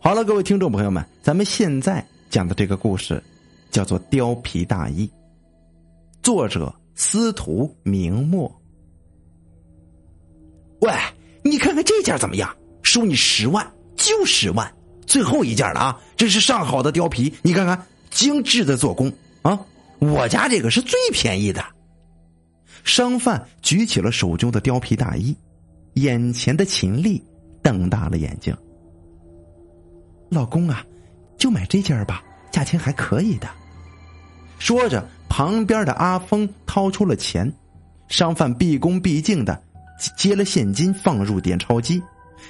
好了，各位听众朋友们，咱们现在讲的这个故事叫做《貂皮大衣》，作者司徒明墨。喂，你看看这件怎么样？收你十万，就十万，最后一件了啊！这是上好的貂皮，你看看，精致的做工啊！我家这个是最便宜的。商贩举起了手中的貂皮大衣，眼前的秦丽瞪大了眼睛。老公啊，就买这件吧，价钱还可以的。说着，旁边的阿峰掏出了钱，商贩毕恭毕敬的接了现金放入点钞机，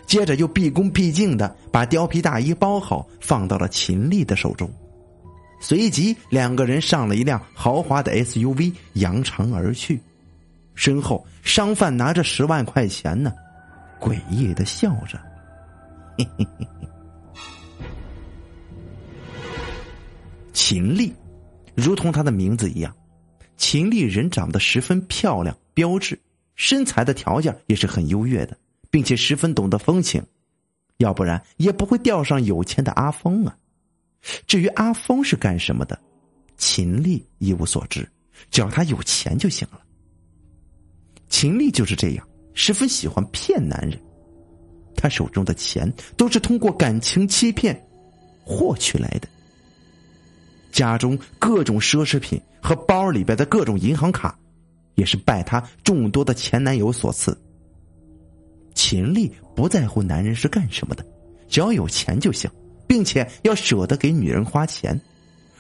接着又毕恭毕敬的把貂皮大衣包好放到了秦丽的手中，随即两个人上了一辆豪华的 SUV 扬长而去，身后商贩拿着十万块钱呢，诡异的笑着，嘿嘿嘿嘿。秦丽，如同她的名字一样，秦丽人长得十分漂亮、标致，身材的条件也是很优越的，并且十分懂得风情，要不然也不会钓上有钱的阿峰啊。至于阿峰是干什么的，秦丽一无所知，只要他有钱就行了。秦丽就是这样，十分喜欢骗男人，他手中的钱都是通过感情欺骗获取来的。家中各种奢侈品和包里边的各种银行卡，也是拜她众多的前男友所赐。秦丽不在乎男人是干什么的，只要有钱就行，并且要舍得给女人花钱。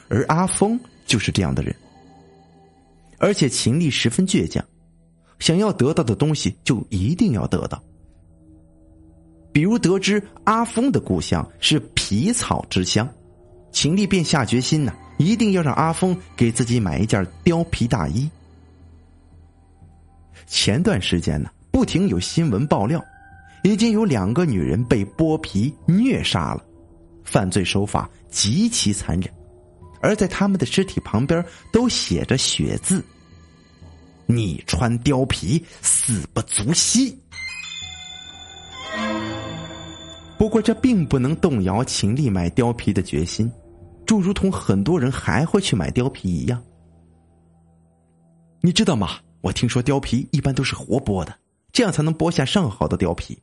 而阿峰就是这样的人，而且秦丽十分倔强，想要得到的东西就一定要得到。比如得知阿峰的故乡是皮草之乡。秦丽便下决心呢，一定要让阿峰给自己买一件貂皮大衣。前段时间呢，不停有新闻爆料，已经有两个女人被剥皮虐杀了，犯罪手法极其残忍，而在他们的尸体旁边都写着血字：“你穿貂皮，死不足惜。”不过，这并不能动摇秦丽买貂皮的决心，就如同很多人还会去买貂皮一样。你知道吗？我听说貂皮一般都是活剥的，这样才能剥下上好的貂皮。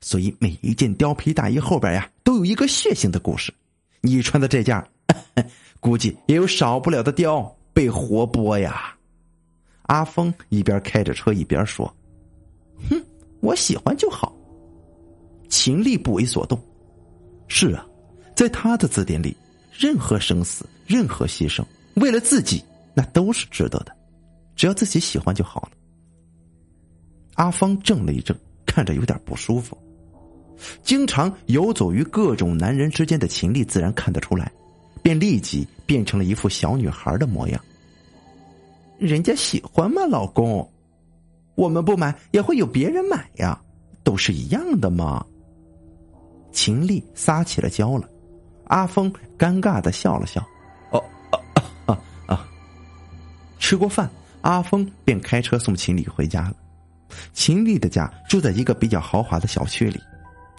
所以每一件貂皮大衣后边呀，都有一个血腥的故事。你穿的这件，估计也有少不了的貂被活剥呀。阿峰一边开着车一边说：“哼，我喜欢就好。”秦丽不为所动。是啊，在他的字典里，任何生死、任何牺牲，为了自己，那都是值得的。只要自己喜欢就好了。阿芳怔了一怔，看着有点不舒服。经常游走于各种男人之间的秦丽自然看得出来，便立即变成了一副小女孩的模样。人家喜欢吗，老公？我们不买也会有别人买呀，都是一样的嘛。秦丽撒起了娇了，阿峰尴尬的笑了笑。哦啊啊啊！吃过饭，阿峰便开车送秦丽回家了。秦丽的家住在一个比较豪华的小区里，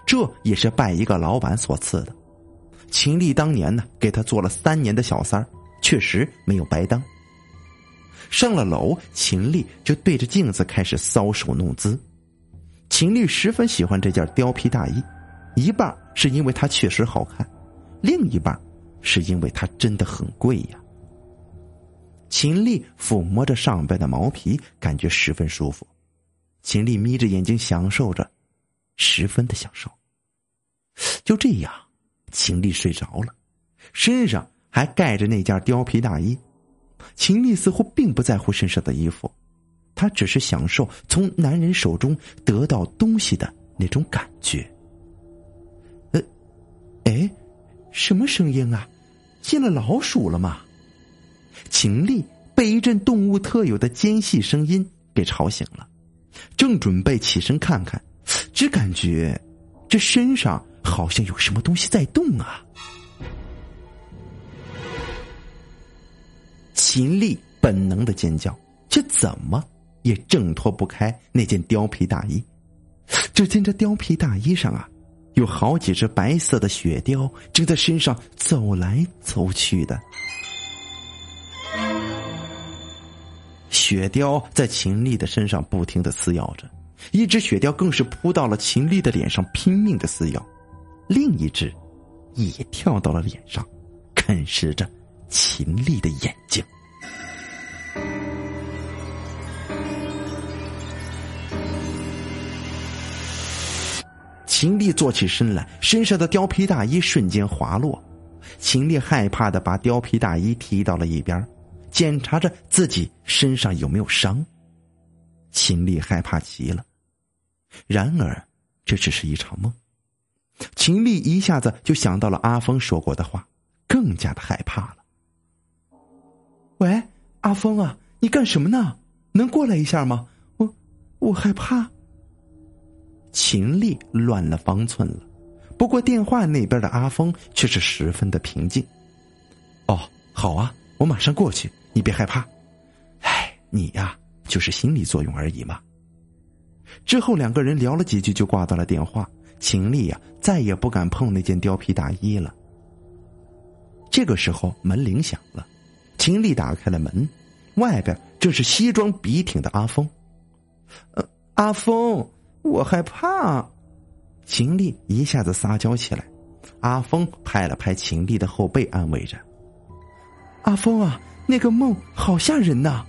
这也是拜一个老板所赐的。秦丽当年呢，给他做了三年的小三，确实没有白当。上了楼，秦丽就对着镜子开始搔首弄姿。秦丽十分喜欢这件貂皮大衣。一半是因为它确实好看，另一半是因为它真的很贵呀。秦丽抚摸着上边的毛皮，感觉十分舒服。秦丽眯着眼睛享受着，十分的享受。就这样，秦丽睡着了，身上还盖着那件貂皮大衣。秦丽似乎并不在乎身上的衣服，她只是享受从男人手中得到东西的那种感觉。哎，什么声音啊？进了老鼠了吗？秦丽被一阵动物特有的尖细声音给吵醒了，正准备起身看看，只感觉这身上好像有什么东西在动啊！秦丽本能的尖叫，却怎么也挣脱不开那件貂皮大衣。只见这貂皮大衣上啊。有好几只白色的雪貂正在身上走来走去的。雪貂在秦丽的身上不停的撕咬着，一只雪貂更是扑到了秦丽的脸上拼命的撕咬，另一只也跳到了脸上，啃食着秦丽的眼睛。秦丽坐起身来，身上的貂皮大衣瞬间滑落。秦丽害怕的把貂皮大衣提到了一边，检查着自己身上有没有伤。秦丽害怕极了，然而这只是一场梦。秦丽一下子就想到了阿峰说过的话，更加的害怕了。喂，阿峰啊，你干什么呢？能过来一下吗？我我害怕。秦丽乱了方寸了，不过电话那边的阿峰却是十分的平静。哦，好啊，我马上过去，你别害怕。哎，你呀，就是心理作用而已嘛。之后两个人聊了几句，就挂断了电话。秦丽呀，再也不敢碰那件貂皮大衣了。这个时候门铃响了，秦丽打开了门，外边正是西装笔挺的阿峰。呃，阿峰。我害怕，秦丽一下子撒娇起来。阿峰拍了拍秦丽的后背，安慰着：“阿峰啊，那个梦好吓人呐！”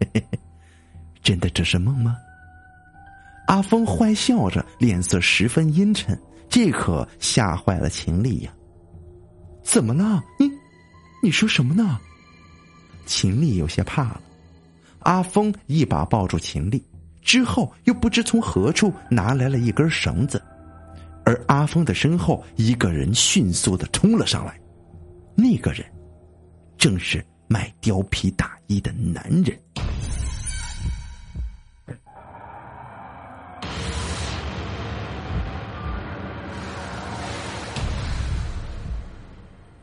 嘿嘿嘿真的这是梦吗？阿峰坏笑着，脸色十分阴沉，这可吓坏了秦丽呀！怎么了？你，你说什么呢？秦丽有些怕了。阿峰一把抱住秦丽，之后又不知从何处拿来了一根绳子，而阿峰的身后一个人迅速的冲了上来，那个人正是卖貂皮大衣的男人。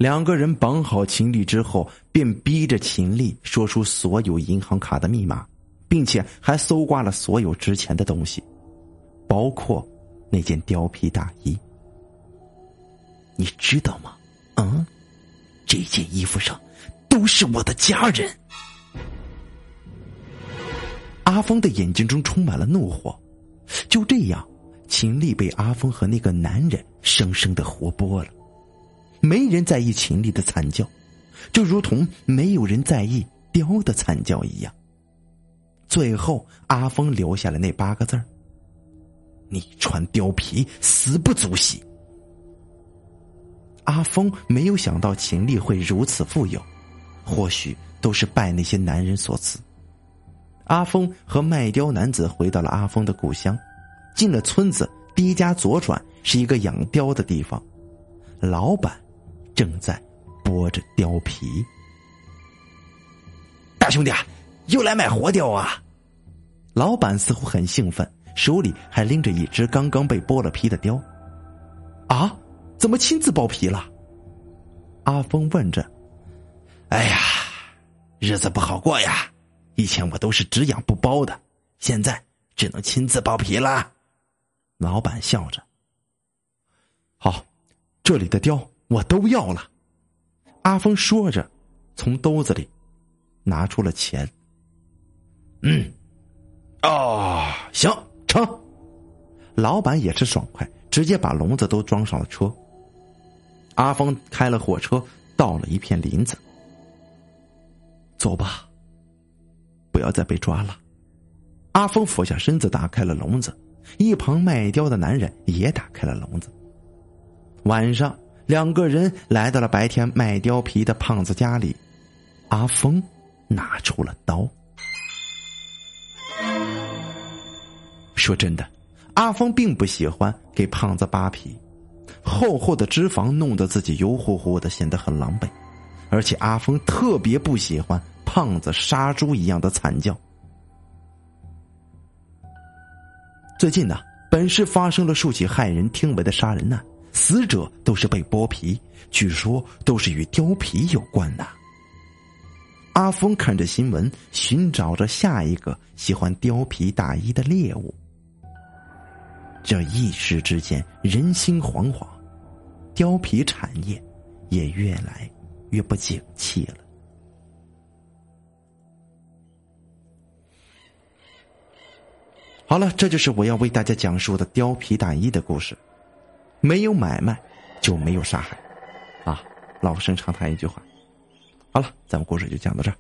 两个人绑好秦丽之后，便逼着秦丽说出所有银行卡的密码，并且还搜刮了所有值钱的东西，包括那件貂皮大衣。你知道吗？嗯，这件衣服上都是我的家人。阿峰的眼睛中充满了怒火。就这样，秦丽被阿峰和那个男人生生的活剥了。没人在意秦丽的惨叫，就如同没有人在意雕的惨叫一样。最后，阿峰留下了那八个字儿：“你穿貂皮，死不足惜。”阿峰没有想到秦丽会如此富有，或许都是拜那些男人所赐。阿峰和卖貂男子回到了阿峰的故乡，进了村子，第一家左转是一个养貂的地方，老板。正在剥着貂皮，大兄弟，又来买活貂啊！老板似乎很兴奋，手里还拎着一只刚刚被剥了皮的貂。啊，怎么亲自剥皮了？阿峰问着。哎呀，日子不好过呀！以前我都是只养不剥的，现在只能亲自剥皮了。老板笑着。好，这里的貂。我都要了，阿峰说着，从兜子里拿出了钱。嗯，哦，行，成。老板也是爽快，直接把笼子都装上了车。阿峰开了火车，到了一片林子。走吧，不要再被抓了。阿峰俯下身子，打开了笼子。一旁卖貂的男人也打开了笼子。晚上。两个人来到了白天卖貂皮的胖子家里，阿峰拿出了刀。说真的，阿峰并不喜欢给胖子扒皮，厚厚的脂肪弄得自己油乎乎的，显得很狼狈。而且阿峰特别不喜欢胖子杀猪一样的惨叫。最近呢，本市发生了数起骇人听闻的杀人案。死者都是被剥皮，据说都是与貂皮有关的。阿峰看着新闻，寻找着下一个喜欢貂皮大衣的猎物。这一时之间人心惶惶，貂皮产业也越来越不景气了。好了，这就是我要为大家讲述的貂皮大衣的故事。没有买卖，就没有杀害，啊，老生常谈一句话。好了，咱们故事就讲到这儿。